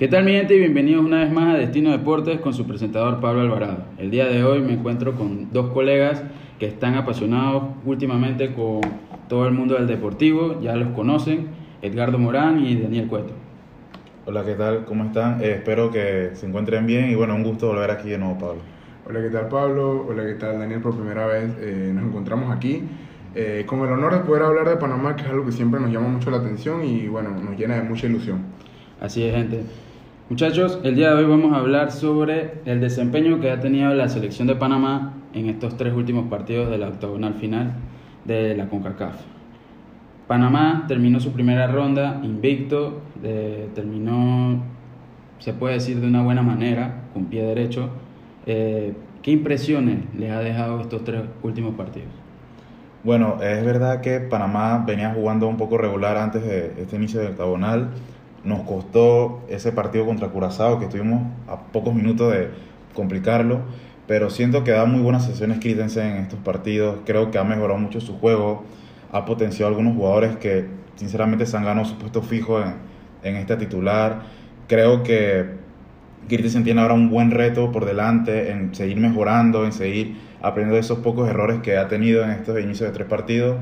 ¿Qué tal mi gente? Y bienvenidos una vez más a Destino Deportes con su presentador Pablo Alvarado. El día de hoy me encuentro con dos colegas que están apasionados últimamente con todo el mundo del deportivo, ya los conocen, Edgardo Morán y Daniel Cueto. Hola, ¿qué tal? ¿Cómo están? Eh, espero que se encuentren bien y bueno, un gusto volver aquí de nuevo, Pablo. Hola, ¿qué tal Pablo? Hola, ¿qué tal Daniel? Por primera vez eh, nos encontramos aquí eh, con el honor de poder hablar de Panamá, que es algo que siempre nos llama mucho la atención y bueno, nos llena de mucha ilusión. Así es, gente. Muchachos, el día de hoy vamos a hablar sobre el desempeño que ha tenido la selección de Panamá en estos tres últimos partidos de la octagonal final de la CONCACAF. Panamá terminó su primera ronda invicto, terminó, se puede decir, de una buena manera, con pie derecho. Eh, ¿Qué impresiones les ha dejado estos tres últimos partidos? Bueno, es verdad que Panamá venía jugando un poco regular antes de este inicio del octagonal nos costó ese partido contra Curazao, que estuvimos a pocos minutos de complicarlo, pero siento que da muy buenas sesiones Christensen en estos partidos. Creo que ha mejorado mucho su juego, ha potenciado a algunos jugadores que sinceramente se han ganado su puesto fijo en, en esta titular. Creo que Christensen tiene ahora un buen reto por delante en seguir mejorando, en seguir aprendiendo de esos pocos errores que ha tenido en estos inicios de tres partidos.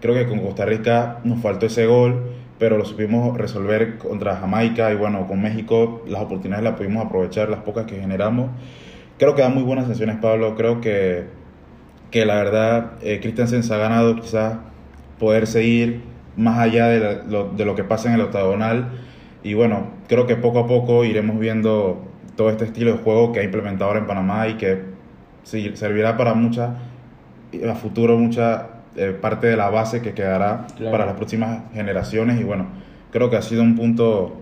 Creo que con Costa Rica nos faltó ese gol pero lo supimos resolver contra Jamaica y bueno, con México las oportunidades las pudimos aprovechar, las pocas que generamos. Creo que da muy buenas sesiones, Pablo. Creo que, que la verdad eh, Christensen se ha ganado quizás poder seguir más allá de lo, de lo que pasa en el octagonal. Y bueno, creo que poco a poco iremos viendo todo este estilo de juego que ha implementado ahora en Panamá y que sí, servirá para mucha, a futuro, mucha eh, parte de la base que quedará para las próximas generaciones y bueno, creo que ha sido un punto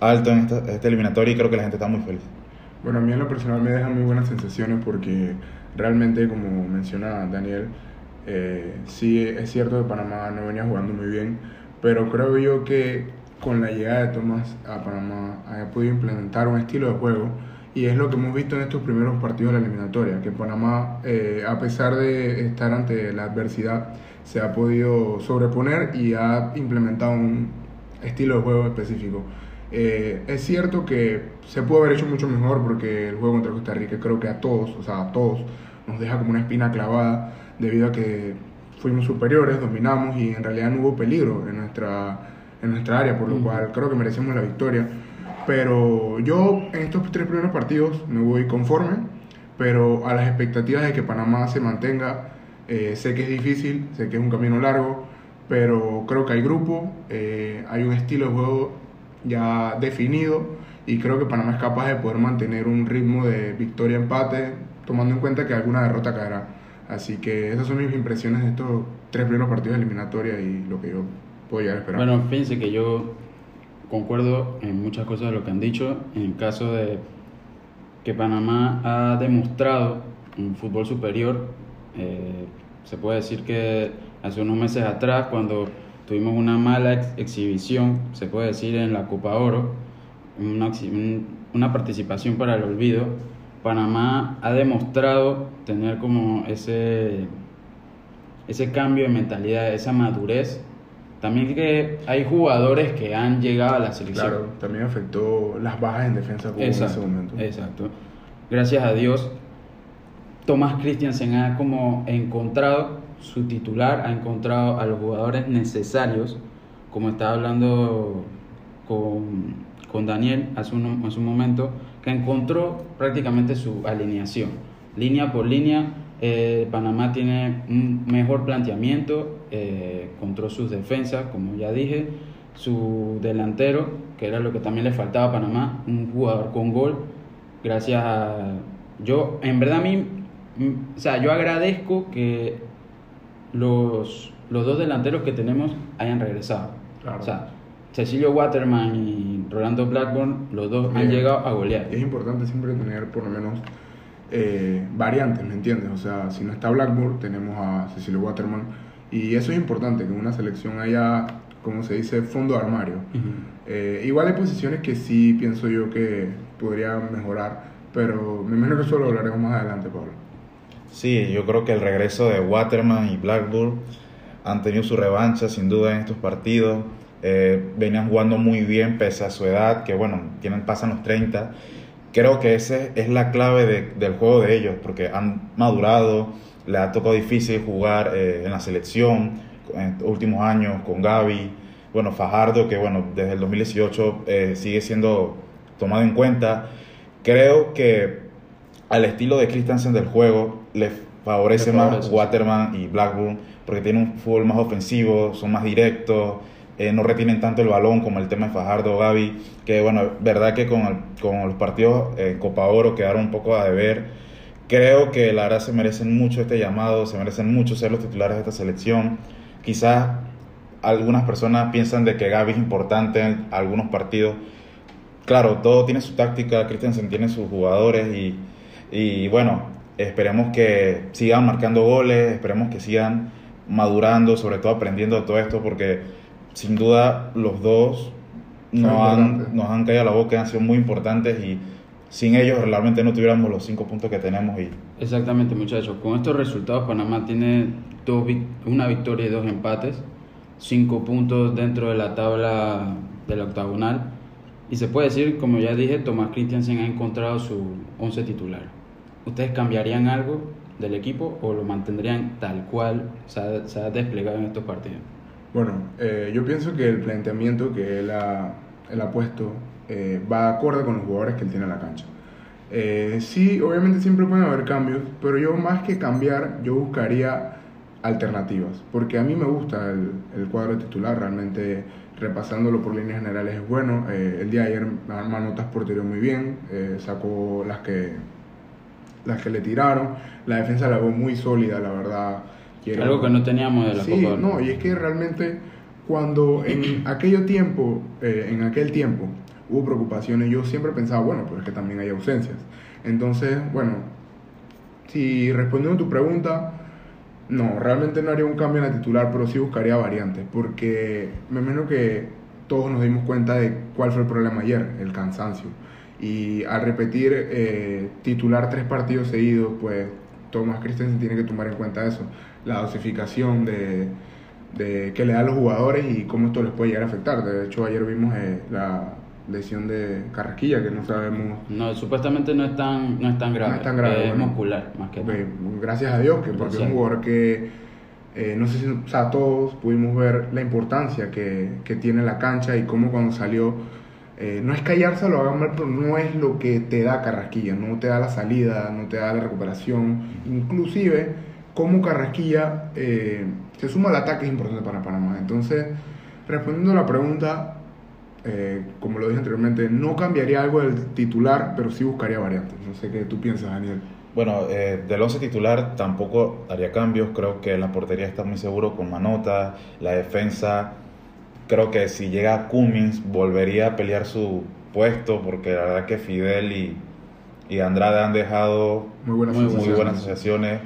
alto en esta, este eliminatorio y creo que la gente está muy feliz. Bueno, a mí en lo personal me deja muy buenas sensaciones porque realmente, como menciona Daniel, eh, sí es cierto que Panamá no venía jugando muy bien, pero creo yo que con la llegada de Tomás a Panamá ha podido implementar un estilo de juego y es lo que hemos visto en estos primeros partidos de la eliminatoria, que Panamá, eh, a pesar de estar ante la adversidad, se ha podido sobreponer y ha implementado un estilo de juego específico. Eh, es cierto que se puede haber hecho mucho mejor porque el juego contra Costa Rica creo que a todos, o sea, a todos, nos deja como una espina clavada debido a que fuimos superiores, dominamos y en realidad no hubo peligro en nuestra, en nuestra área, por lo cual creo que merecemos la victoria. Pero yo en estos tres primeros partidos me voy conforme, pero a las expectativas de que Panamá se mantenga, eh, sé que es difícil, sé que es un camino largo, pero creo que hay grupo, eh, hay un estilo de juego ya definido y creo que Panamá es capaz de poder mantener un ritmo de victoria-empate, tomando en cuenta que alguna derrota caerá. Así que esas son mis impresiones de estos tres primeros partidos de eliminatoria y lo que yo puedo llegar a esperar. Bueno, fíjense que yo concuerdo en muchas cosas de lo que han dicho. En el caso de que Panamá ha demostrado un fútbol superior, eh, se puede decir que hace unos meses atrás, cuando tuvimos una mala exhibición, se puede decir en la Copa Oro, una, una participación para el olvido, Panamá ha demostrado tener como ese, ese cambio de mentalidad, esa madurez también que hay jugadores que han llegado a la selección. Claro, también afectó las bajas en defensa en ese momento. Exacto. Gracias a Dios, Tomás Christiansen ha como encontrado su titular, ha encontrado a los jugadores necesarios, como estaba hablando con, con Daniel hace un, hace un momento, que encontró prácticamente su alineación, línea por línea eh, Panamá tiene un mejor planteamiento, eh, controló sus defensas, como ya dije, su delantero, que era lo que también le faltaba a Panamá, un jugador con gol, gracias a... Yo, en verdad, a mí, mm, o sea, yo agradezco que los, los dos delanteros que tenemos hayan regresado. O sea, Cecilio Waterman y Rolando Blackburn, los dos han llegado a golear. Es importante siempre tener por lo menos eh, variantes, ¿me entiendes? O sea, si no está Blackburn, tenemos a Cecilio Waterman. Y eso es importante, que en una selección haya, como se dice, fondo de armario. Eh, igual hay posiciones que sí pienso yo que podría mejorar, pero me imagino que eso lo hablaremos más adelante, Pablo. Sí, yo creo que el regreso de Waterman y Blackburn han tenido su revancha sin duda en estos partidos. eh, venían jugando muy bien pese a su edad, que bueno, tienen, pasan los 30. Creo que esa es la clave de, del juego de ellos, porque han madurado, le ha tocado difícil jugar eh, en la selección en los últimos años con Gaby, bueno, Fajardo, que bueno, desde el 2018 eh, sigue siendo tomado en cuenta. Creo que al estilo de Christensen del juego le favorece, Le más. Waterman y Blackburn, porque tienen un fútbol más ofensivo, son más directos, eh, no retienen tanto el balón como el tema de Fajardo o Gaby, que bueno, verdad que con, el- con los partidos en Copa Oro quedaron un poco a deber. Creo que la verdad se merecen mucho este llamado, se merecen mucho ser los titulares de esta selección. Quizás algunas personas piensan de que Gaby es importante en algunos partidos. Claro, todo tiene su táctica, Christensen tiene sus jugadores y, y bueno, esperemos que sigan marcando goles, esperemos que sigan madurando, sobre todo aprendiendo de todo esto, porque sin duda los dos nos han, nos han caído a la boca, han sido muy importantes y sin ellos realmente no tuviéramos los cinco puntos que tenemos y Exactamente, muchachos. Con estos resultados, Panamá tiene dos, una victoria y dos empates, cinco puntos dentro de la tabla del octagonal. Y se puede decir, como ya dije, Tomás Christiansen ha encontrado su once titular. ¿Ustedes cambiarían algo del equipo o lo mantendrían tal cual se ha, se ha desplegado en estos partidos? Bueno, eh, yo pienso que el planteamiento que él ha, él ha puesto eh, va acorde con los jugadores que él tiene en la cancha. Eh, sí, obviamente siempre pueden haber cambios, pero yo más que cambiar, yo buscaría alternativas, porque a mí me gusta el, el cuadro titular, realmente repasándolo por líneas generales es bueno. Eh, el día de ayer Manotas porterio muy bien, eh, sacó las que, las que le tiraron, la defensa la veo muy sólida, la verdad. Quiero- Algo que no teníamos de la Sí, Copa. no, y es que realmente cuando en aquello tiempo, eh, en aquel tiempo, hubo preocupaciones, yo siempre pensaba, bueno, pero es que también hay ausencias. Entonces, bueno, si respondiendo a tu pregunta, no, realmente no haría un cambio en la titular, pero sí buscaría variantes, porque me imagino que todos nos dimos cuenta de cuál fue el problema ayer, el cansancio. Y al repetir eh, titular tres partidos seguidos, pues Thomas Christensen tiene que tomar en cuenta eso, la dosificación de, de que le da a los jugadores y cómo esto les puede llegar a afectar. De hecho, ayer vimos eh, la lesión de Carrasquilla, que no sabemos No, supuestamente no es tan, no es tan grave. No es tan grave, bueno. muscular, más que Ok, nada. gracias a Dios, que porque es un jugador que, eh, no sé si, o sea, todos pudimos ver la importancia que, que tiene la cancha y cómo cuando salió, eh, no es callarse lo hagan mal, pero no es lo que te da Carrasquilla, no te da la salida, no te da la recuperación, inclusive como Carrasquilla eh, se suma al ataque es importante para Panamá. Entonces, respondiendo a la pregunta, eh, como lo dije anteriormente, no cambiaría algo del titular, pero sí buscaría variantes. No sé qué tú piensas, Daniel. Bueno, eh, del 11 titular tampoco haría cambios. Creo que la portería está muy seguro con Manota. La defensa, creo que si llega Cummins, volvería a pelear su puesto. Porque la verdad que Fidel y, y Andrade han dejado Muy buenas Muy muy sensaciones. buenas asociaciones.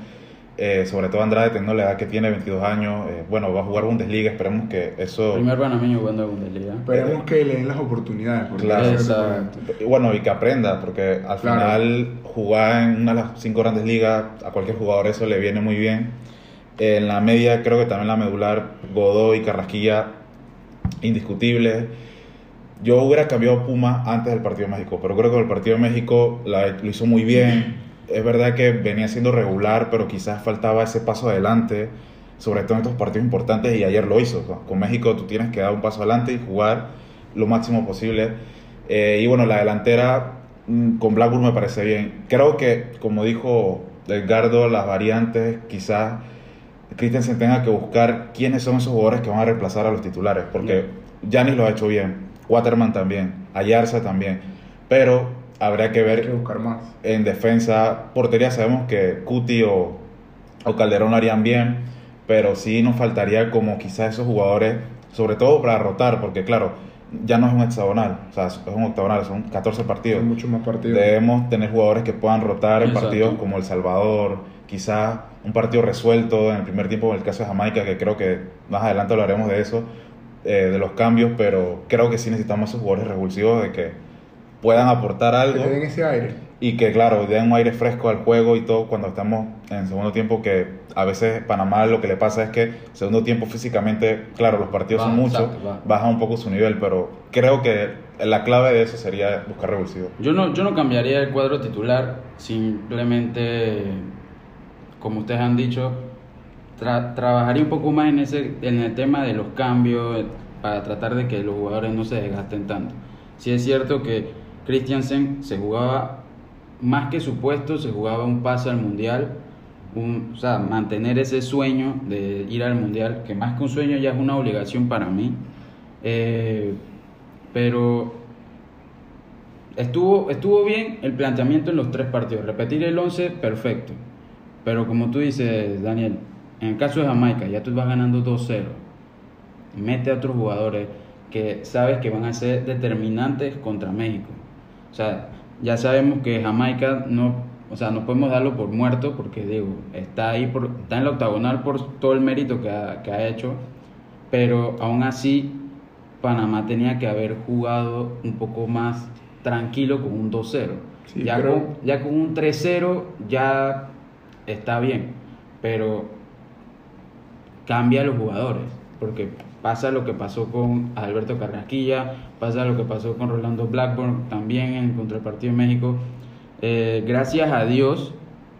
Eh, sobre todo Andrade, teniendo la edad que tiene, 22 años. eh, bueno, va a jugar Bundesliga. Esperemos que eso. Primer panameño jugando Bundesliga. Esperemos que le den las oportunidades. Claro. Exacto. Y Bueno, y que aprenda, porque al Claro. final jugar en una de las cinco grandes ligas, a cualquier jugador eso le viene muy bien. En la media creo que también la medular, Godoy y Carrasquilla, indiscutible. Yo hubiera cambiado a Puma antes del partido de México, pero creo que el partido de México la- lo hizo muy bien. Es verdad que venía siendo regular, pero quizás faltaba ese paso adelante, sobre todo en estos partidos importantes, y ayer lo hizo. Con México tú tienes que dar un paso adelante y jugar lo máximo posible. Eh, y bueno, la delantera mm, con Blackburn me parece bien. Creo que, como dijo Edgardo, las variantes quizás Christensen tenga que buscar quiénes son esos jugadores que van a reemplazar a los titulares, porque Yanis lo ha hecho bien, Waterman también, Ayarza también, pero habría que Hay ver que buscar más. en defensa, portería sabemos que Cuti o, o Calderón lo harían bien, pero sí nos faltaría como quizás esos jugadores, sobre todo para rotar, porque claro, ya no es un hexagonal, o sea, es un octagonal, son 14 partidos. Son muchos más partidos. Debemos tener jugadores que puedan rotar en Exacto. partidos como El Salvador, quizás un partido resuelto en el primer tiempo en el caso de Jamaica, que creo que más adelante hablaremos de eso, eh, de los cambios, pero creo que sí necesitamos esos jugadores revulsivos de que puedan aportar Que algo te den ese aire. y que claro, den un aire fresco al juego y todo cuando estamos en segundo tiempo que a veces Panamá lo que le pasa es que segundo tiempo físicamente, claro, los partidos son Baja, muchos, exacto, baja. un poco su nivel, pero creo que la clave de eso sería buscar revulsivo. Yo no, yo no cambiaría el cuadro titular, simplemente, como ustedes han dicho, tra- trabajaría un poco más en, ese, en el tema de los cambios para tratar de que los jugadores no se desgasten tanto. Sí es cierto que Christiansen se jugaba más que su puesto, se jugaba un pase al mundial, un, o sea, mantener ese sueño de ir al mundial, que más que un sueño ya es una obligación para mí. Eh, pero estuvo, estuvo bien el planteamiento en los tres partidos. Repetir el 11, perfecto. Pero como tú dices, Daniel, en el caso de Jamaica, ya tú vas ganando 2-0. Mete a otros jugadores que sabes que van a ser determinantes contra México. O sea, ya sabemos que Jamaica no, o sea, no podemos darlo por muerto porque digo, está ahí por, está en la octagonal por todo el mérito que ha, que ha hecho, pero aún así Panamá tenía que haber jugado un poco más tranquilo con un 2-0. Sí, ya, pero- con, ya con un 3-0 ya está bien, pero cambia a los jugadores, porque pasa lo que pasó con Alberto Carrasquilla, pasa lo que pasó con Rolando Blackburn también en contra el partido de México. Eh, gracias a Dios,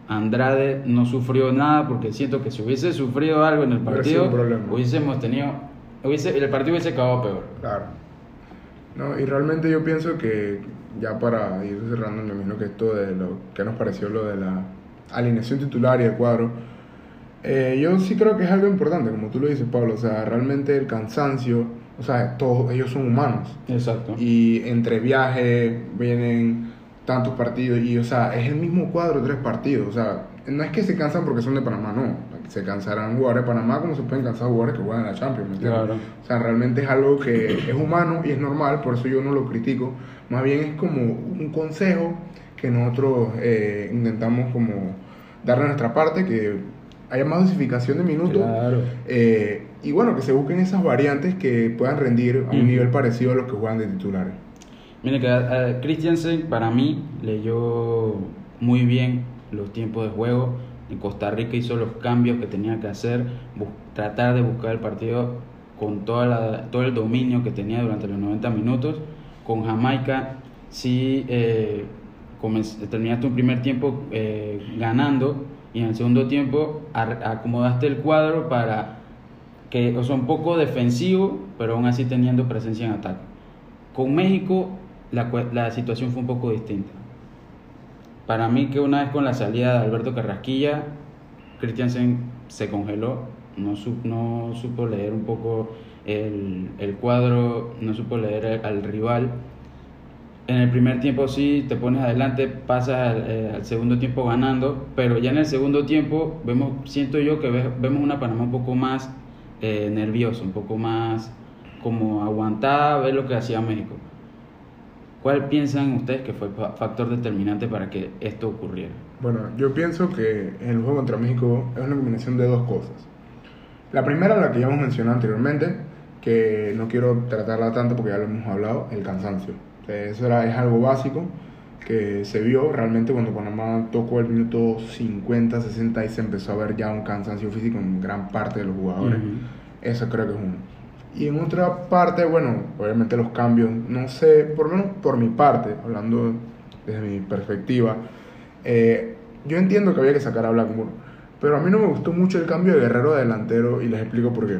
Andrade no sufrió nada, porque siento que si hubiese sufrido algo en el partido, hubiésemos tenido, hubiese, el partido hubiese acabado peor. Claro. No, y realmente yo pienso que, ya para ir cerrando, me imagino que esto de lo que nos pareció lo de la alineación titular y el cuadro, eh, yo sí creo que es algo importante, como tú lo dices, Pablo. O sea, realmente el cansancio, o sea, todos ellos son humanos. Exacto. Y entre viajes vienen tantos partidos y, o sea, es el mismo cuadro, tres partidos. O sea, no es que se cansan porque son de Panamá, no. Se cansarán jugadores de Panamá como se pueden cansar jugadores que juegan en la Champions, ¿me entiendes? Claro. O sea, realmente es algo que es humano y es normal, por eso yo no lo critico. Más bien es como un consejo que nosotros eh, intentamos como darle nuestra parte, que haya más dosificación de minutos. Claro. Eh, y bueno, que se busquen esas variantes que puedan rendir a un Ujú. nivel parecido a los que juegan de titulares. Mire que eh, Christiansen para mí leyó muy bien los tiempos de juego. En Costa Rica hizo los cambios que tenía que hacer, tratar de buscar el partido con toda la- todo el dominio que tenía durante los 90 minutos. Con Jamaica sí eh, terminaste un primer tiempo eh, ganando y en el segundo tiempo acomodaste el cuadro para que, o sea, un poco defensivo, pero aún así teniendo presencia en ataque. Con México la, la situación fue un poco distinta. Para mí que una vez con la salida de Alberto Carrasquilla, Christiansen se congeló, no, no supo leer un poco el, el cuadro, no supo leer al rival. En el primer tiempo sí, te pones adelante, pasas al, eh, al segundo tiempo ganando, pero ya en el segundo tiempo vemos, siento yo que ve- vemos una Panamá un poco más eh, nerviosa, un poco más como aguantada a ver lo que hacía México. ¿Cuál piensan ustedes que fue fa- factor determinante para que esto ocurriera? Bueno, yo pienso que el juego contra México es una combinación de dos cosas. La primera, la que ya hemos mencionado anteriormente, que no quiero tratarla tanto porque ya lo hemos hablado, el cansancio. Eso era, es algo básico que se vio realmente cuando Panamá tocó el minuto 50, 60 y se empezó a ver ya un cansancio físico en gran parte de los jugadores. Eso creo que es uno. Y en otra parte, bueno, obviamente los cambios, no sé, por lo menos por mi parte, hablando desde mi perspectiva, eh, yo entiendo que había que sacar a Blackmore, pero a mí no me gustó mucho el cambio de Guerrero a delantero y les explico por qué.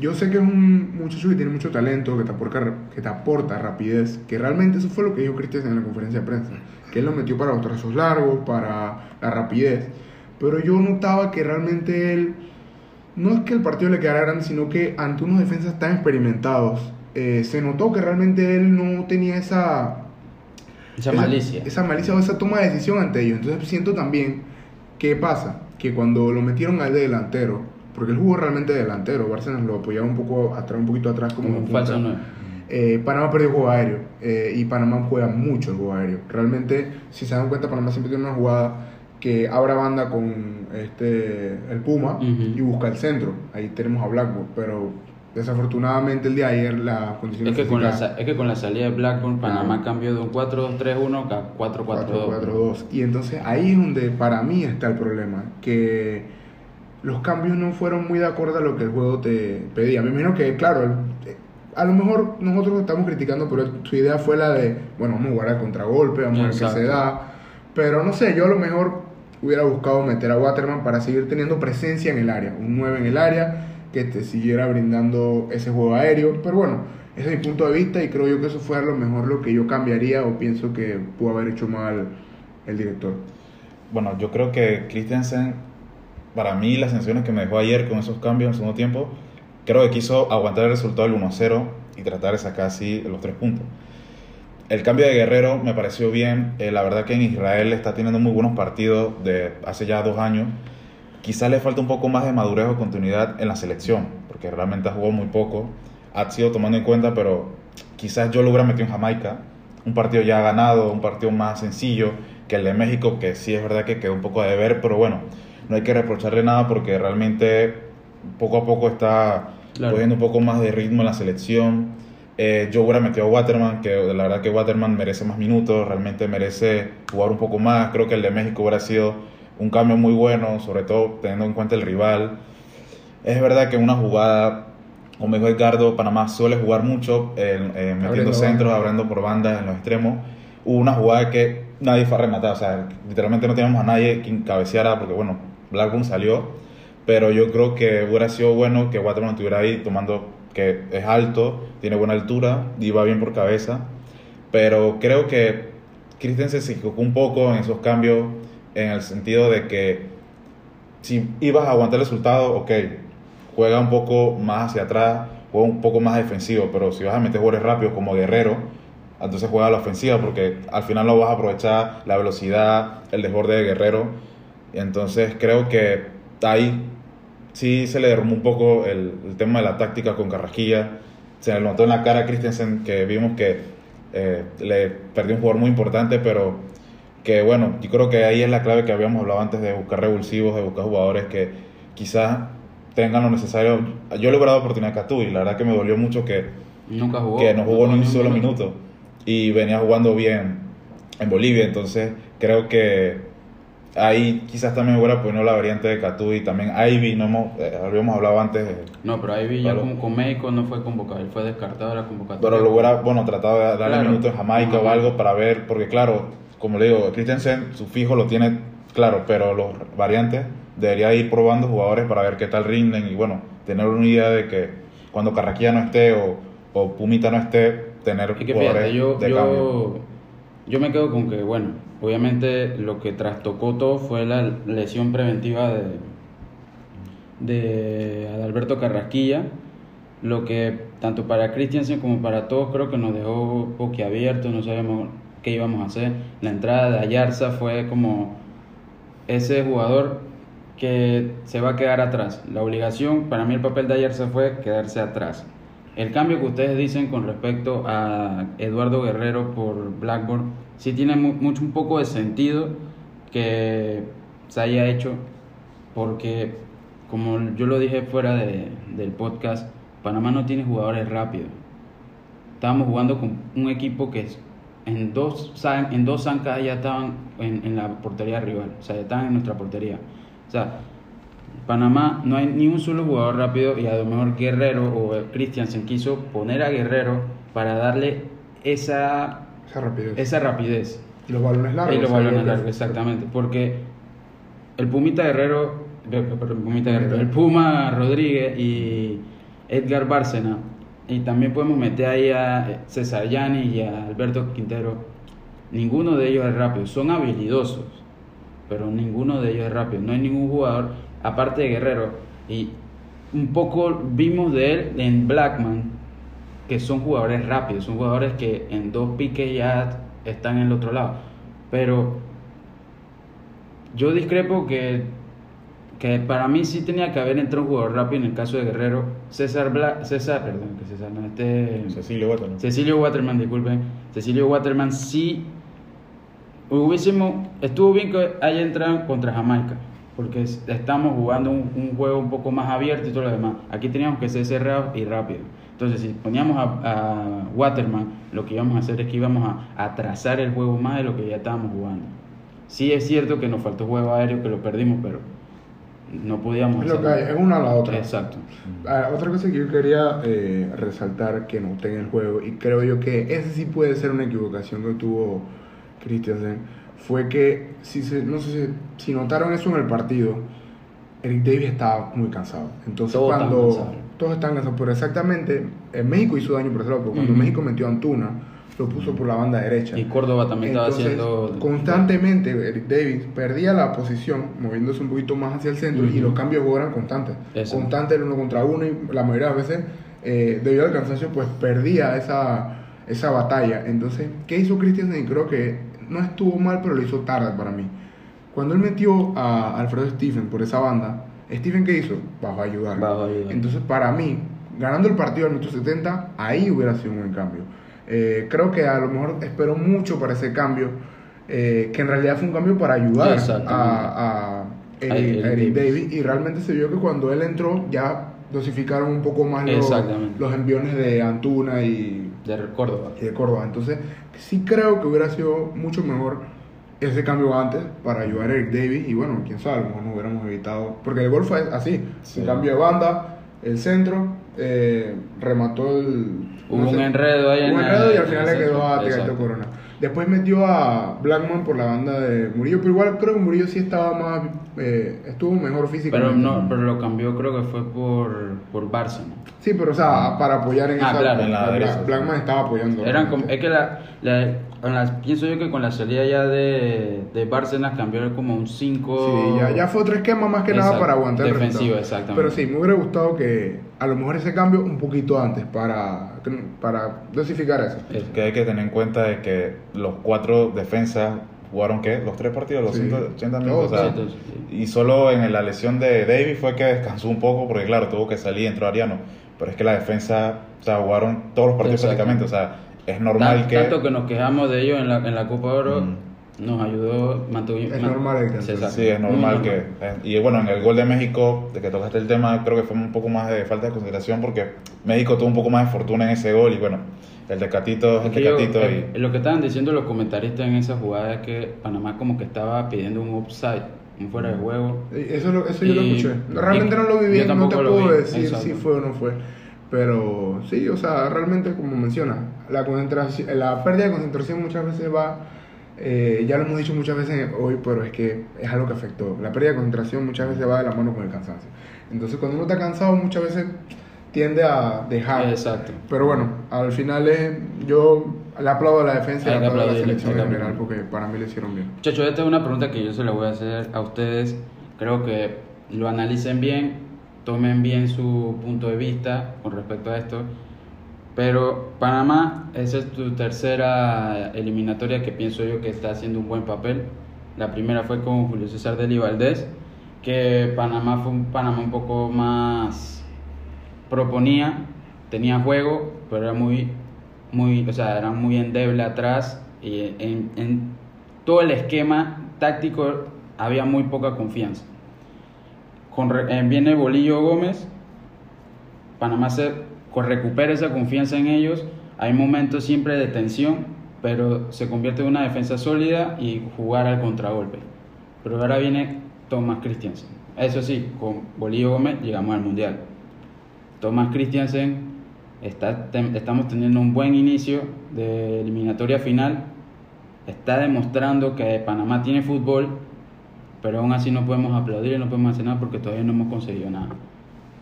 Yo sé que es un muchacho que tiene mucho talento, que te aporta, que te aporta rapidez, que realmente eso fue lo que dijo Cristian en la conferencia de prensa, que él lo metió para los trazos largos, para la rapidez, pero yo notaba que realmente él no es que el partido le quedara grande, sino que ante unos defensas tan experimentados, eh, se notó que realmente él no tenía esa, Esa malicia. esa malicia o esa toma de decisión ante ellos. Entonces siento también, ¿qué pasa? Que cuando lo metieron al de delantero, porque él jugó realmente de delantero, Bárcenas lo apoyaba un poco atrás, un poquito atrás como, como un falso nueve. Eh, Panamá perdió juego aéreo eh, y Panamá juega mucho el juego aéreo. Realmente, si se dan cuenta, Panamá siempre tiene una jugada que abra banda con este el Puma Ujú. y busca el centro. Ahí tenemos a Blackburn, pero desafortunadamente el de ayer la condición Es que, con la, es que con la salida de Blackburn, Panamá Ah. cambió de un 4-2-3-1 a 4-4-2. 4-4-2. Y entonces ahí es donde para mí está el problema, que los cambios no fueron muy de acuerdo a lo que el juego te pedía. Me imagino que, claro, a lo mejor nosotros estamos criticando, pero su idea fue la de, bueno, vamos a jugar al contragolpe, vamos a ver qué se da. Pero no sé, yo a lo mejor hubiera buscado meter a Waterman para seguir teniendo presencia en el área, un 9 en el área, que te siguiera brindando ese juego aéreo. Pero bueno, ese es mi punto de vista y creo yo que eso fue a lo mejor lo que yo cambiaría o pienso que pudo haber hecho mal el director. Bueno, yo creo que Christensen, para mí, las sensaciones que me dejó ayer con esos cambios en segundo tiempo, creo que quiso aguantar el resultado del 1-0 y tratar de sacar así los tres puntos. El cambio de Guerrero me pareció bien. eh, la verdad que en Israel está teniendo muy buenos partidos de hace ya dos años. Quizás le falta un poco más de madurez o continuidad en la selección, porque realmente ha jugado muy poco. Ha sido tomando en cuenta, pero quizás yo lo hubiera metido en Jamaica. Un partido ya ganado, un partido más sencillo que el de México, que sí es verdad que quedó un poco a deber, pero bueno, no hay que reprocharle nada porque realmente poco a poco está Claro. cogiendo un poco más de ritmo en la selección. Eh, yo hubiera metido a Waterman, que la verdad que Waterman merece más minutos, realmente merece jugar un poco más. Creo que el de México hubiera sido un cambio muy bueno, sobre todo teniendo en cuenta el rival. Es verdad que una jugada, como dijo Edgardo, Panamá suele jugar mucho, eh, eh, metiendo centros, abriendo por bandas en los extremos. Hubo una jugada que nadie fue a rematar, o sea, literalmente no teníamos a nadie quien cabeceara, porque bueno, Blackburn salió, pero yo creo que hubiera sido bueno que Waterman estuviera ahí tomando, que es alto, tiene buena altura, y va bien por cabeza, pero creo que Christensen se equivocó un poco en esos cambios, en el sentido de que si ibas a aguantar el resultado, ok, juega un poco más hacia atrás, juega un poco más defensivo, pero si vas a meter jugadores rápidos como Guerrero, entonces juega a la ofensiva porque al final no vas a aprovechar la velocidad, el desborde de Guerrero. Entonces creo que ahí sí se le derrumbó un poco el, el tema de la táctica con Carrasquilla. Se le notó en la cara a Christensen que vimos que eh, le perdió un jugador muy importante, pero que bueno, yo creo que ahí es la clave que habíamos hablado antes de buscar revulsivos, de buscar jugadores que quizás tengan lo necesario. Yo le hubiera dado oportunidad a Catu y la verdad que me dolió mucho que, Nunca jugó. que no jugó ni un solo minuto. minuto y venía jugando bien en Bolivia, entonces creo que ahí quizás también hubiera ponido la variante de Catu y también Ivy, no hemos, eh, habíamos hablado antes, de- No, pero vi ya como con México no fue convocado, él fue descartado de la convocatoria. pero lo hubiera, bueno, tratado de darle Claro. minutos en Jamaica o algo para ver, porque claro, como le digo, Christensen su fijo lo tiene claro, pero los variantes debería ir probando jugadores para ver qué tal rinden y bueno, tener una idea de que cuando Carraquilla no esté o, o Pumita no esté, tener que jugadores fíjate, yo, de cambio. Yo, me quedo con que, bueno, obviamente lo que trastocó todo fue la lesión preventiva de, de Adalberto Carrasquilla, lo que tanto para Christiansen como para todos creo que nos dejó boquiabiertos, no sabíamos qué íbamos a hacer. La entrada de Ayarza fue como ese jugador que se va a quedar atrás. La obligación, para mí el papel de Ayarza fue quedarse atrás. El cambio que ustedes dicen con respecto a Eduardo Guerrero por Blackburn, sí tiene mu- mucho un poco de sentido que se haya hecho, porque como yo lo dije fuera de- del podcast, Panamá no tiene jugadores rápidos. Estábamos jugando con un equipo que en dos, en dos zancas ya estaban en, en la portería rival, o sea, ya estaban en nuestra portería. O sea, Panamá no hay ni un solo jugador rápido y a lo mejor Guerrero o Christiansen quiso poner a Guerrero para darle esa, Esa rapidez. esa rapidez. Y los balones largos. Y los balones largos, exactamente. Porque el Pumita Guerrero, Pumita Guerrero, el Puma Rodríguez y Edgar Bárcena, y también podemos meter ahí a César Yani y a Alberto Quintero, ninguno de ellos es rápido, son habilidosos, pero ninguno de ellos es rápido. No hay ningún jugador, aparte de Guerrero, y un poco vimos de él en Blackman, que son jugadores rápidos, son jugadores que en dos piques ya están en el otro lado. Pero yo discrepo que, que para mí sí tenía que haber entrado un jugador rápido en el caso de Guerrero. César, Bla, César perdón, que César, no, este... Cecilio Waterman. Cecilio Waterman, disculpen. Cecilio Waterman sí hubiésemos, estuvo bien que haya entrado contra Jamaica, porque es- estamos jugando un, un juego un poco más abierto y todo lo demás. Aquí teníamos que ser cerrados y rápido. Entonces, si poníamos a, a Waterman, lo que íbamos a hacer es que íbamos a, a trazar el juego más de lo que ya estábamos jugando. Sí es cierto que nos faltó juego aéreo, que lo perdimos, pero no podíamos Es lo que hay, es una a la otra. Exacto. Ah, otra cosa que yo quería eh, resaltar que noté en el juego, y creo yo que ese sí puede ser una equivocación que tuvo Christiansen, fue que, si se, no sé si, si notaron eso en el partido, Eric Davis estaba muy cansado. Entonces Todos están cuando cansados. todos están cansados, pero exactamente, en México hizo daño por ese lado, porque cuando. México metió a Antuna, lo puso por la banda derecha. Y Córdoba también estaba Entonces, haciendo... constantemente Eric Davis perdía la posición, moviéndose un poquito más hacia el centro, y los cambios eran constantes. Eso. Constantes el uno contra uno, y la mayoría de las veces, eh, debido al cansancio, pues perdía esa, esa batalla. Entonces, ¿qué hizo Christiansen? Creo que no estuvo mal, pero lo hizo tarde para mí. Cuando él metió a Alfredo Stephen por esa banda, ¿Stephen qué hizo? Bajó a ayudar. Bajó a ayudar. Entonces, para mí, ganando el partido al minuto 70, ahí hubiera sido un buen cambio. Eh, creo que a lo mejor esperó mucho para ese cambio, eh, que en realidad fue un cambio para ayudar a, Eric, A Eric a Eric Davis. Davis, y realmente se vio que cuando él entró ya dosificaron un poco más los, los enviones de Antuna y, De Córdoba. y de Córdoba. Entonces, sí creo que hubiera sido mucho mejor ese cambio antes para ayudar a Eric Davis y bueno, quién sabe, a lo mejor nos hubiéramos evitado, porque el gol fue así, Sí. un cambio de banda, el centro, eh, remató el... Hubo no un sé, enredo ahí en un enredo y al final el le quedó a Tegaito. Corona. Después metió a Blackman por la banda de Murillo, pero igual creo que Murillo sí estaba más, eh, estuvo mejor físicamente. Pero no, pero lo cambió creo que fue por, por Bárcena. Sí, pero o sea, para apoyar en Ah, esa... claro. En la derecha, Blackman estaba apoyando. Eran como- es que la, la- las- pienso yo que con la salida ya de, de Bárcenas cambió como un 5. Sí, ya, ya fue otro esquema más que nada Exacto, para aguantar el defensivo, exactamente. Pero sí, me hubiera gustado que a lo mejor ese cambio un poquito antes para, para dosificar eso. Que hay que tener en cuenta de que los cuatro defensas jugaron ¿qué? los tres partidos, los Sí. 180 Todos, minutos. o sea, Sí, sí. y solo en la lesión de Davis fue que descansó un poco, porque claro, tuvo que salir y entró Ariano. Pero es que la defensa, o sea, jugaron todos los partidos prácticamente. O sea, es normal Tan- que. Tanto que nos quejamos de ellos en la, en la Copa Oro, Mm. nos ayudó, mantuvimos. Es normal el que- Sí, es normal que. eh, y bueno, en el gol de México, de que tocaste el tema, creo que fue un poco más de falta de consideración porque México tuvo un poco más de fortuna en ese gol y bueno, el Tecatito es Tecatito eh, y. Lo que estaban diciendo los comentaristas en esa jugada es que Panamá como que estaba pidiendo un offside, un fuera de juego. Eh, Eso, lo- eso yo lo Y- escuché. Realmente y- no lo vi yo bien, no te puedo vi, decir exacto. si fue o no fue. Pero sí, o sea, realmente como menciona, la concentración, la pérdida de concentración muchas veces va, eh, ya lo hemos dicho muchas veces hoy, pero es que es algo que afectó. La pérdida de concentración muchas veces va de la mano con el cansancio. Entonces cuando uno está cansado muchas veces tiende a dejar. Exacto. Pero bueno, al final es, yo le aplaudo a la defensa y le aplaudo a la selección en general porque para mí lo hicieron bien. Muchachos, esta es una pregunta que yo se la voy a hacer a ustedes. Creo que lo analicen bien, tomen bien su punto de vista con respecto a esto. Pero Panamá, esa es tu tercera eliminatoria que pienso yo que está haciendo un buen papel. La primera fue con Julio César Deli Valdés, que Panamá fue un Panamá un poco más proponía, tenía juego, pero era muy, muy, o sea, era muy endeble atrás y en, en todo el esquema táctico había muy poca confianza. Con, eh, viene Bolillo Gómez, Panamá se recupera esa confianza en ellos, hay momentos siempre de tensión, pero se convierte en una defensa sólida y jugar al contragolpe. Pero ahora viene Thomas Christiansen. Eso sí, con Bolillo Gómez llegamos al Mundial. Thomas Christiansen, está, estamos teniendo un buen inicio de eliminatoria final. Está demostrando que Panamá tiene fútbol, pero aún así no podemos aplaudir y no podemos hacer nada porque todavía no hemos conseguido nada.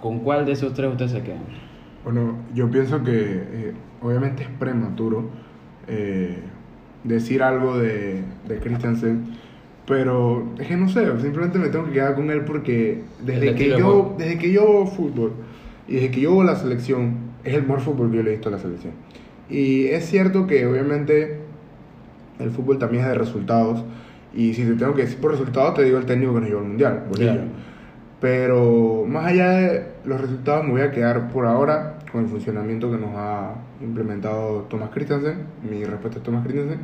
¿Con cuál de esos tres ustedes se quedan? Bueno, yo pienso que eh, obviamente es prematuro eh, decir algo de, de Christensen, pero es que no sé, simplemente me tengo que quedar con él porque desde que yo desde que yo veo fútbol y desde que yo veo la selección, es el mejor fútbol que yo le he visto a la selección. Y es cierto que obviamente el fútbol también es de resultados y si te tengo que decir por resultados te digo el técnico que nos llevó al mundial, Bolillo. Claro. Pero más allá de los resultados, me voy a quedar por ahora con el funcionamiento que nos ha implementado Thomas Christensen. Mi respuesta es Thomas Christensen.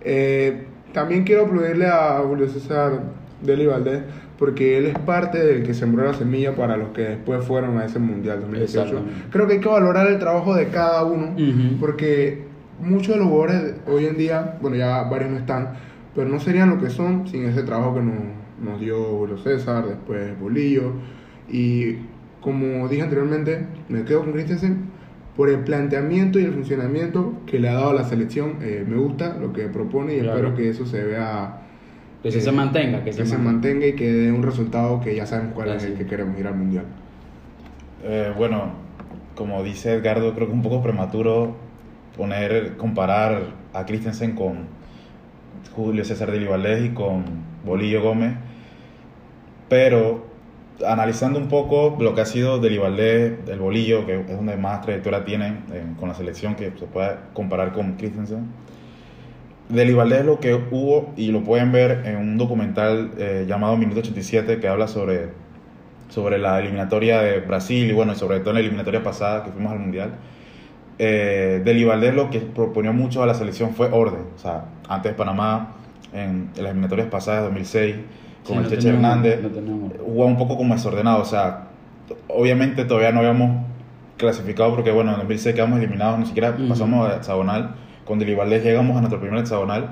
Eh, también quiero aplaudirle a Julio César Deli Valdés, porque él es parte del que sembró la semilla para los que después fueron a ese Mundial 2018. Exactamente. Creo que hay que valorar el trabajo de cada uno, Ujú. porque muchos de los jugadores hoy en día, bueno, ya varios no están, pero no serían lo que son sin ese trabajo que nos, nos dio Julio César, después Bolillo. Y como dije anteriormente, me quedo con Christensen por el planteamiento y el funcionamiento que le ha dado a la selección. Eh, me gusta lo que propone y Claro. espero que eso se vea. Que sí eh, se mantenga, que, que se mantenga y que dé un resultado que ya sabemos cuál es el que queremos ir al mundial. Eh, bueno, como dice Edgardo, creo que es un poco prematuro poner, comparar a Christensen con Julio César de Valdés y con Bolillo Gómez, pero analizando un poco lo que ha sido Deli Valdés, el Bolillo, que es donde más trayectoria tienen eh, con la selección, que se puede comparar con Christensen. Deli Valdés lo que hubo, y lo pueden ver en un documental eh, llamado Minuto 87, que habla sobre, sobre la eliminatoria de Brasil y bueno, sobre todo en la eliminatoria pasada que fuimos al Mundial. Eh, Deli Valdés lo que proponía mucho a la selección fue orden. O sea, antes Panamá, en, las eliminatorias pasadas de 2006, con Sí, el Cheche Hernández, jugaba un poco como desordenado. O sea, obviamente todavía no habíamos clasificado porque, bueno, en 2006 quedamos eliminados, ni siquiera Ujú. pasamos a hexagonal. Con Deli Valdés llegamos a nuestro primer hexagonal.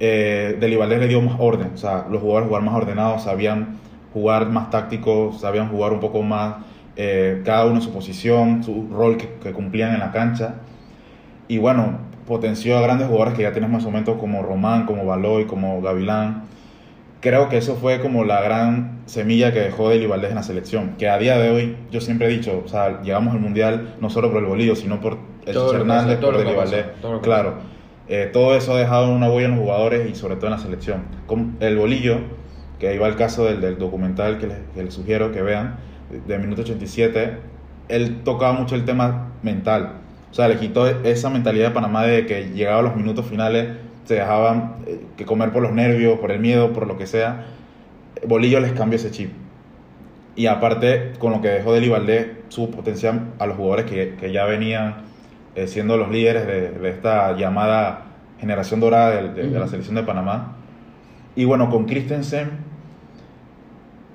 Eh, Deli Valdés le dio más orden. O sea, los jugadores jugaban más ordenados, sabían jugar más tácticos, sabían jugar un poco más, eh, cada uno en su posición, su rol que, que cumplían en la cancha. Y bueno, potenció a grandes jugadores que ya tienes más o menos como Román, como Baloy, como Gavilán. Creo que eso fue como la gran semilla que dejó Deli Valdés en la selección. Que a día de hoy, yo siempre he dicho, o sea, llegamos al Mundial no solo por el bolillo, sino por el Hernández, por Deli Valdés. Claro. Eh, todo eso ha dejado una huella en los jugadores y sobre todo en la selección. Con el bolillo, que ahí va el caso del, del documental que les, que les sugiero que vean, de, de Minuto 87, él tocaba mucho el tema mental. O sea, le quitó esa mentalidad de Panamá de que llegaba a los minutos finales, se dejaban eh, que comer por los nervios, por el miedo, por lo que sea. Bolillo les cambió ese chip. Y aparte, con lo que dejó Deli Valdés, su potencial a los jugadores que, que ya venían eh, siendo los líderes de, de esta llamada generación dorada de, de- de la selección de Panamá. Y bueno, con Christensen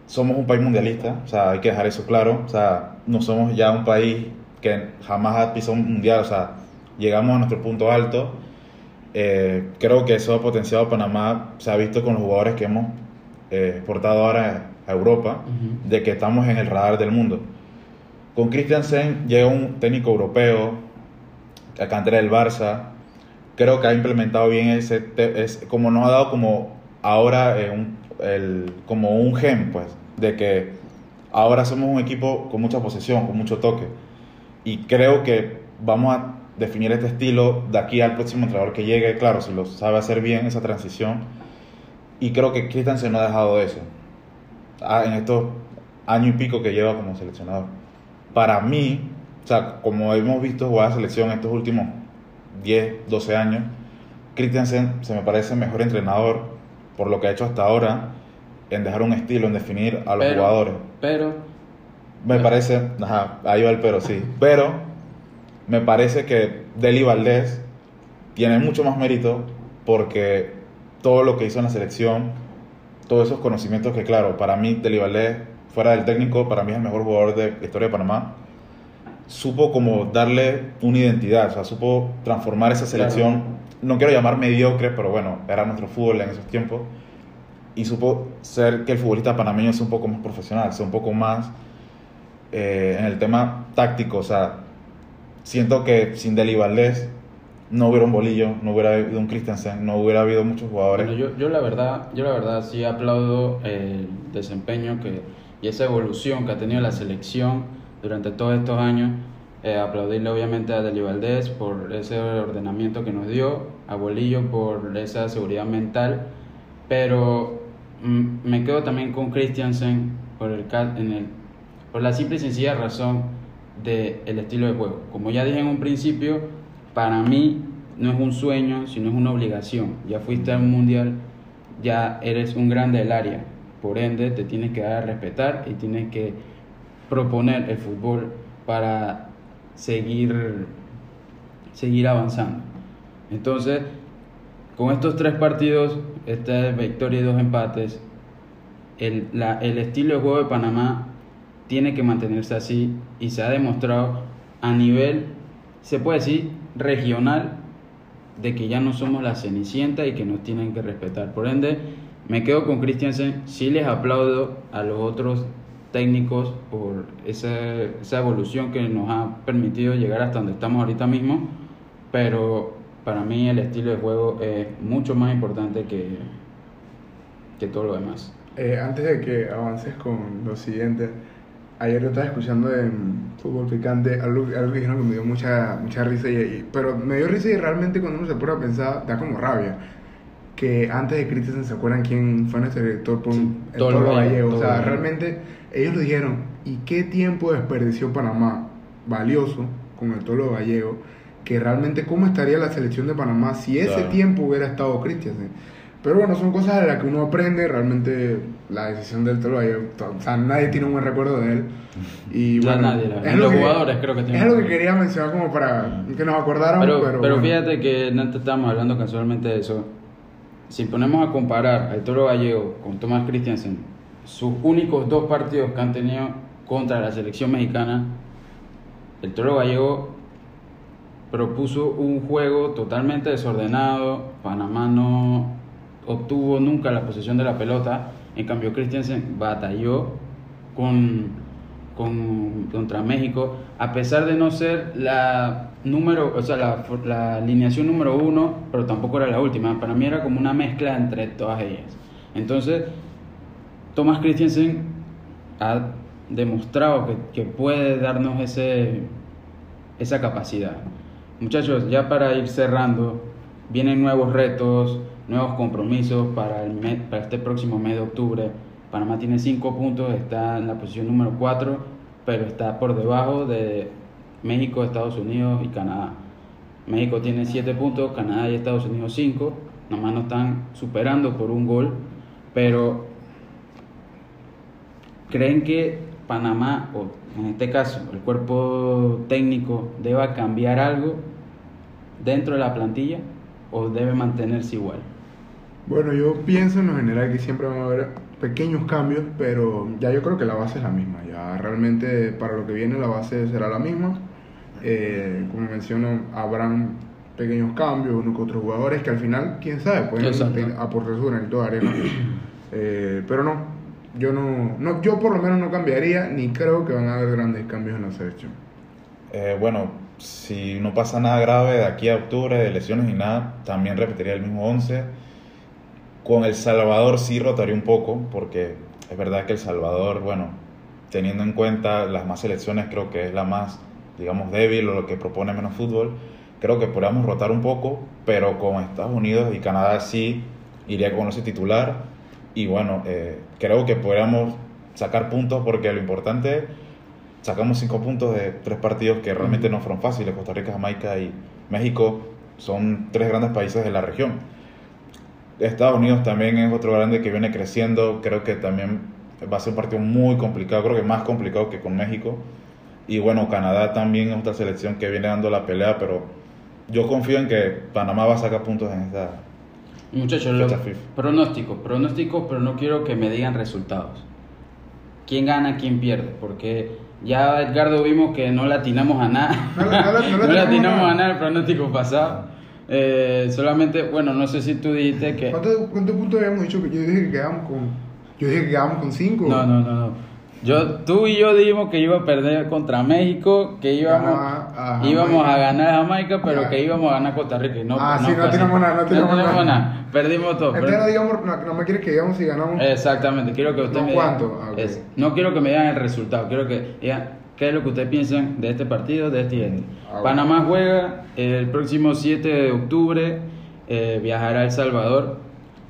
somos un país mundialista, o sea, hay que dejar eso claro. O sea, no somos ya un país que jamás ha pisado un mundial, o sea, llegamos a nuestro punto alto. Eh, creo que eso ha potenciado a Panamá, se ha visto con los jugadores que hemos eh, exportado ahora a Europa, de que estamos en el radar del mundo. Con Christiansen llega un técnico europeo, la cantera del Barça, creo que ha implementado bien ese, es, como nos ha dado como ahora eh, un, el, como un gen, pues, de que ahora somos un equipo con mucha posesión, con mucho toque. Y creo que vamos a definir este estilo de aquí al próximo entrenador que llegue, claro, si lo sabe hacer bien esa transición. Y creo que Christensen no ha dejado eso ah, en estos años y pico que lleva como seleccionador. Para mí, o sea, como hemos visto jugar a selección estos últimos 10, 12 años, Christensen se me parece mejor entrenador por lo que ha hecho hasta ahora en dejar un estilo, en definir a los Pero- jugadores. Pero, Me parece, ajá, ahí va el pero, sí. Pero me parece que Deli Valdés tiene mucho más mérito porque todo lo que hizo en la selección, todos esos conocimientos que, claro, para mí Deli Valdés, fuera del técnico, para mí es el mejor jugador de la historia de Panamá, supo como darle una identidad, o sea, supo transformar esa selección, no quiero llamar mediocre, pero bueno, era nuestro fútbol en esos tiempos, y supo ser que el futbolista panameño sea un poco más profesional, sea un poco más eh, en el tema táctico, o sea, siento que sin Deli Valdés no hubiera un bolillo, no hubiera habido un Christensen, no hubiera habido muchos jugadores. bueno, yo, yo la verdad, yo la verdad sí aplaudo el desempeño que, y esa evolución que ha tenido la selección durante todos estos años. Eh, aplaudirle obviamente a Deli Valdés por ese ordenamiento que nos dio, a Bolillo por esa seguridad mental, pero mm, me quedo también con Christiansen por, el, en el, por la simple y sencilla razón del estilo de juego. Como ya dije en un principio, para mí no es un sueño, sino es una obligación. Ya fuiste al mundial, ya eres un grande del área, por ende te tienes que dar a respetar y tienes que proponer el fútbol para seguir, seguir avanzando. Entonces, con estos tres partidos, esta victoria y dos empates, el, la- el estilo de juego de Panamá tiene que mantenerse así y se ha demostrado a nivel, se puede decir, regional, de que ya no somos la cenicienta y que nos tienen que respetar. Por ende, me quedo con Christiansen, sí les aplaudo a los otros técnicos por esa, esa evolución que nos ha permitido llegar hasta donde estamos ahorita mismo, pero para mí el estilo de juego es mucho más importante que, que todo lo demás. Eh, antes de que avances con lo siguiente, ayer yo estaba escuchando en Fútbol Picante algo, algo que dijeron que me dio mucha, mucha risa, y, y- pero me dio risa y realmente cuando uno se pone a pensar da como rabia. Que antes de Christensen se acuerdan quién fue nuestro director por Sí, el Tolo Tolo Gallego. O sea, realmente ellos lo dijeron. ¿Y qué tiempo desperdició Panamá valioso con el Tolo Gallego? Que realmente cómo estaría la selección de Panamá si ese Claro. tiempo hubiera estado Christensen. Pero bueno, son cosas de las que uno aprende. Realmente la decisión del Tolo Gallego, o sea, nadie tiene un buen recuerdo de él. Y Ya bueno, nadie, es lo Los que- jugadores creo que tienen Es lo que quería mencionar como para que nos acordáramos. Pero, Pero, pero, bueno. fíjate que antes estábamos hablando casualmente de eso. Si ponemos a comparar al Toro Gallego con Tomás Christiansen, sus únicos dos partidos que han tenido contra la selección mexicana, el Toro Gallego propuso un juego totalmente desordenado. Panamá no obtuvo nunca la posesión de la pelota. En cambio, Christiansen batalló con, con- contra México, a pesar de no ser la número, o sea, la, la alineación número uno, pero tampoco era la última. Para mí era como una mezcla entre todas ellas. Entonces, Thomas Christiansen ha demostrado que, que puede darnos ese, esa capacidad. Muchachos, ya para ir cerrando, vienen nuevos retos, nuevos compromisos para, el mes- para este próximo mes de octubre. Panamá tiene 5 puntos, está en la posición número 4, pero está por debajo de México, Estados Unidos y Canadá. México tiene 7 puntos, Canadá y Estados Unidos 5, nomás nos están superando por un gol, pero ¿creen que Panamá, o en este caso el cuerpo técnico, deba cambiar algo dentro de la plantilla o debe mantenerse igual? Bueno, yo pienso en lo general que siempre van a haber pequeños cambios, pero ya yo creo que la base es la misma. Ya realmente para lo que viene la base será la misma. Eh, como menciono, habrán pequeños cambios, unos que otros jugadores que al final, quién sabe, pueden Exacto. te- aportar su granito de arena. Eh, pero no, yo no, no, yo por lo menos no cambiaría, ni creo que van a haber grandes cambios en la selección. Eh, bueno, si no pasa nada grave de aquí a octubre, de lesiones y nada, también repetiría el mismo 11. Con El Salvador sí rotaría un poco, porque es verdad que El Salvador, bueno, teniendo en cuenta las más selecciones, creo que es la más, digamos, débil o lo que propone menos fútbol. Creo que podríamos rotar un poco, pero con Estados Unidos y Canadá sí iría con ese titular. Y bueno, eh, creo que podríamos sacar puntos porque lo importante sacamos cinco puntos de tres partidos que realmente no fueron fáciles. Costa Rica, Jamaica y México son tres grandes países de la región. Estados Unidos también es otro grande que viene creciendo. Creo que también va a ser un partido muy complicado, creo que más complicado que con México. Y bueno, Canadá también es otra selección que viene dando la pelea, pero yo confío en que Panamá va a sacar puntos en esta. Muchachos, pronósticos, pronósticos, pero no quiero que me digan resultados. ¿Quién gana, quién pierde? Porque ya Edgardo vimos que no latinamos a nada. No no no No latinamos a nada el pronóstico pasado. Eh, solamente, bueno, no sé si tú dijiste que... ¿Cuántos puntos habíamos dicho? que Yo dije que quedamos con, yo dije que quedamos con cinco. No, no, no, no. Yo, tú y yo dijimos que iba a perder contra México, que íbamos, Ah, a íbamos a ganar a Jamaica, pero que íbamos a ganar Costa Rica. y No, Ah, sí, no tenemos nada, no tenemos nada. Perdimos todo. Entonces no digamos, no, no me quieres que digamos si ganamos. Exactamente, quiero que usted No, me diga. ¿cuánto? Ah, es- no quiero que me digan el resultado, quiero que digan qué es lo que ustedes piensan de este partido, de este y este. Ah, bueno. Panamá juega el próximo 7 de octubre, eh, viajará a El Salvador,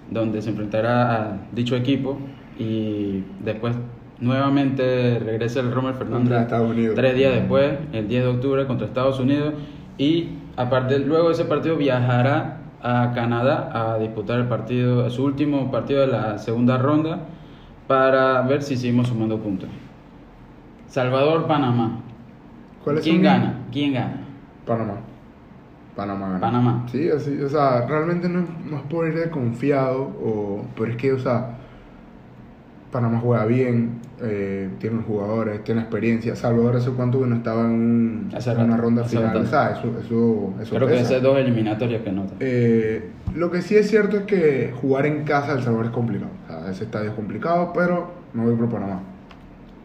donde se enfrentará a dicho equipo y después nuevamente regresa el Romer Fernández. Contra Estados Unidos. Tres días después, el 10 de octubre, contra Estados Unidos. Y aparte, luego de ese partido viajará a Canadá a disputar el partido, su último partido de la segunda ronda para ver si seguimos sumando puntos. Salvador, Panamá. ¿Cuáles ¿Quién gana? ¿Quién gana? Panamá. Panamá gana. Panamá. Sí, así, o sea, realmente no, es- no es por ir de confiado, o, pero es que, o sea, Panamá juega bien, eh, tiene jugadores, tiene experiencia. Salvador hace cuánto que no estaba en, un- Hace en una ronda final, bastante. ¿sabes? Eso, eso, eso Creo que pesa. esas dos eliminatorias que nota. Eh, lo que sí es cierto es que jugar en casa de El Salvador es complicado. O sea, ese estadio es complicado, pero no voy por Panamá.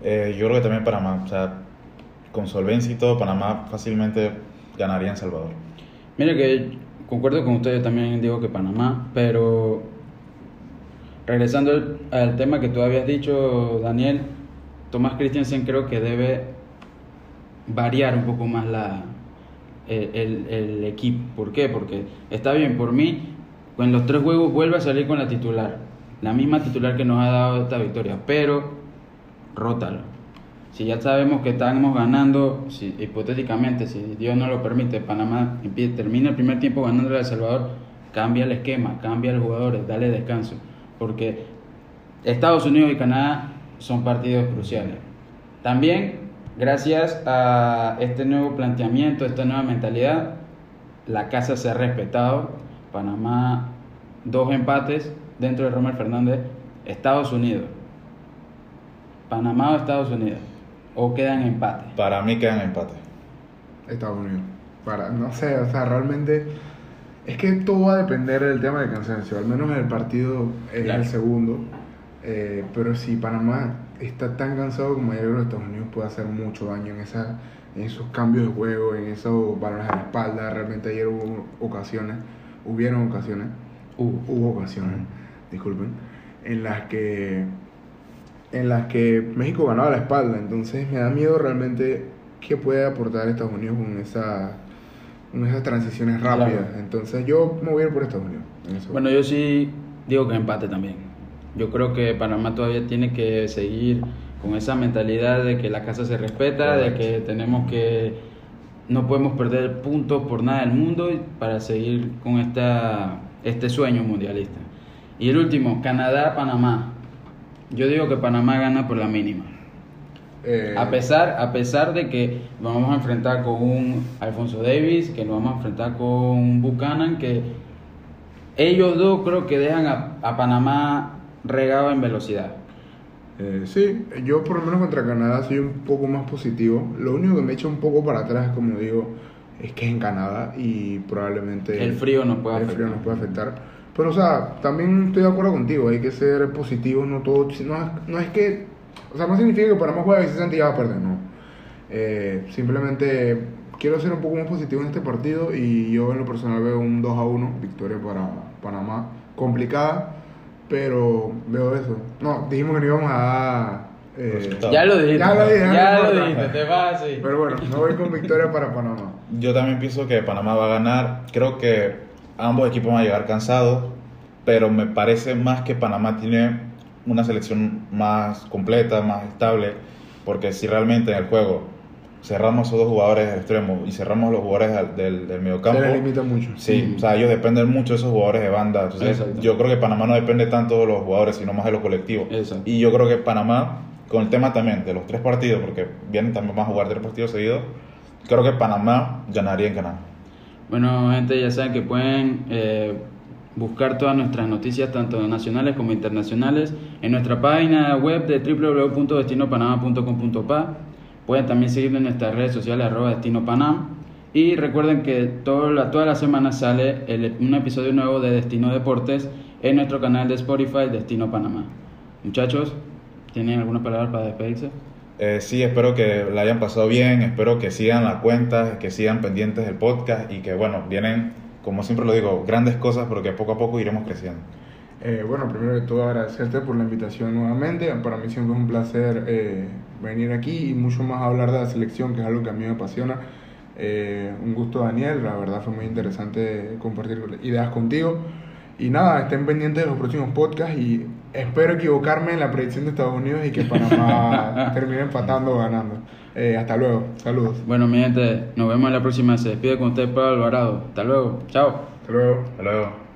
Eh, yo creo que también Panamá, o sea, con solvencia y todo, Panamá fácilmente ganaría en Salvador. Mire que concuerdo con ustedes también digo que Panamá, pero regresando al, tema que tú habías dicho, Daniel, Tomás Christiansen creo que debe variar un poco más la, el, el- el equipo. ¿Por qué? Porque está bien, por mí, en los tres juegos vuelve a salir con la titular, la misma titular que nos ha dado esta victoria, pero rótalo. Si ya sabemos que estamos ganando, si, hipotéticamente, si Dios no lo permite, Panamá termina el primer tiempo ganando a El Salvador, cambia el esquema, cambia los jugadores, dale descanso. Porque Estados Unidos y Canadá son partidos cruciales. También, gracias a este nuevo planteamiento, esta nueva mentalidad, la casa se ha respetado. Panamá, dos empates dentro de Romer Fernández. Estados Unidos. Panamá o Estados Unidos. O quedan empate. Para mí quedan empate. Estados Unidos. Para, no sé, o sea, realmente es que todo va a depender del tema de cansancio. Al menos en el partido es Claro. el segundo. Eh, pero si Panamá está tan cansado como ayer, creo que Estados Unidos puede hacer mucho daño en, esa, en esos cambios de juego, en esos balones a la espalda. Realmente ayer hubo ocasiones, hubieron ocasiones, hubo ocasiones, disculpen, en las que en las que México ganaba la espalda. Entonces me da miedo realmente qué puede aportar Estados Unidos con esa con esas transiciones Claro. rápidas. Entonces yo me voy a ir por Estados Unidos. en. Bueno, yo sí digo que empate también. Yo creo que Panamá todavía tiene que seguir con esa mentalidad de que la casa se respeta, de que tenemos que no podemos perder puntos por nada del mundo para seguir con esta este sueño mundialista. Y el último, Canadá Panamá. Yo digo que Panamá gana por la mínima. Eh, A pesar, a pesar de que nos vamos a enfrentar con un Alfonso Davis, que nos vamos a enfrentar con un Buchanan, que ellos dos creo que dejan a, a Panamá regado en velocidad. eh, sí, yo por lo menos contra Canadá soy un poco más positivo. Lo único que me echa un poco para atrás, como digo, es que es en Canadá y probablemente El frío nos puede el afectar. frío nos puede afectar. Pero, o sea, también estoy de acuerdo contigo, hay que ser positivos, no todo. No no es que. O sea, no significa que Panamá juega y ya va a perder, no. Eh, simplemente quiero ser un poco más positivo en este partido y yo en lo personal veo un 2 a 1, victoria para Panamá. Complicada, pero veo eso. No, dijimos que no íbamos a dar. Eh. Ya lo dijiste. Ya lo dije, no Ya lo dijiste, te vas así. pero bueno, me voy con victoria para Panamá. Yo también pienso que Panamá va a ganar. Creo que ambos equipos van a llegar cansados, pero me parece más que Panamá tiene una selección más completa, más estable, porque si realmente en el juego cerramos esos dos jugadores del extremo y cerramos los jugadores del, del, del mediocampo, Se les limita mucho. sí, o sea, ellos dependen mucho de esos jugadores de banda. Entonces, Exacto. yo creo que Panamá no depende tanto de los jugadores, sino más de los colectivos. Exacto. Y yo creo que Panamá, con el tema también de los tres partidos, porque vienen también más a jugar tres partidos seguidos, creo que Panamá ganaría en Canadá. Bueno, gente, ya saben que pueden eh, buscar todas nuestras noticias, tanto nacionales como internacionales, en nuestra página web de www.destinopanama.com.pa. Pueden también seguirnos en nuestras redes sociales, arroba Destino Panam. Y recuerden que todo la, semanas sale el- un episodio nuevo de Destino Deportes en nuestro canal de Spotify, Destino Panamá. Muchachos, ¿tienen alguna palabra para despedirse? Eh, sí, espero que la hayan pasado bien, espero que sigan la cuenta, que sigan pendientes del podcast y que, bueno, vienen, como siempre lo digo, grandes cosas, pero que poco a poco iremos creciendo. Eh, bueno, primero de todo agradecerte por la invitación nuevamente. Para mí siempre es un placer eh, venir aquí y mucho más hablar de la selección, que es algo que a mí me apasiona. Eh, un gusto, Daniel. La verdad fue muy interesante compartir ideas contigo. Y nada, estén pendientes de los próximos podcasts y espero equivocarme en la predicción de Estados Unidos y que Panamá termine empatando o ganando. Eh, hasta luego. Saludos. Bueno, mi gente, nos vemos en la próxima. Se despide con usted, Pablo Alvarado. Hasta luego. Chao. Hasta luego. Hasta luego.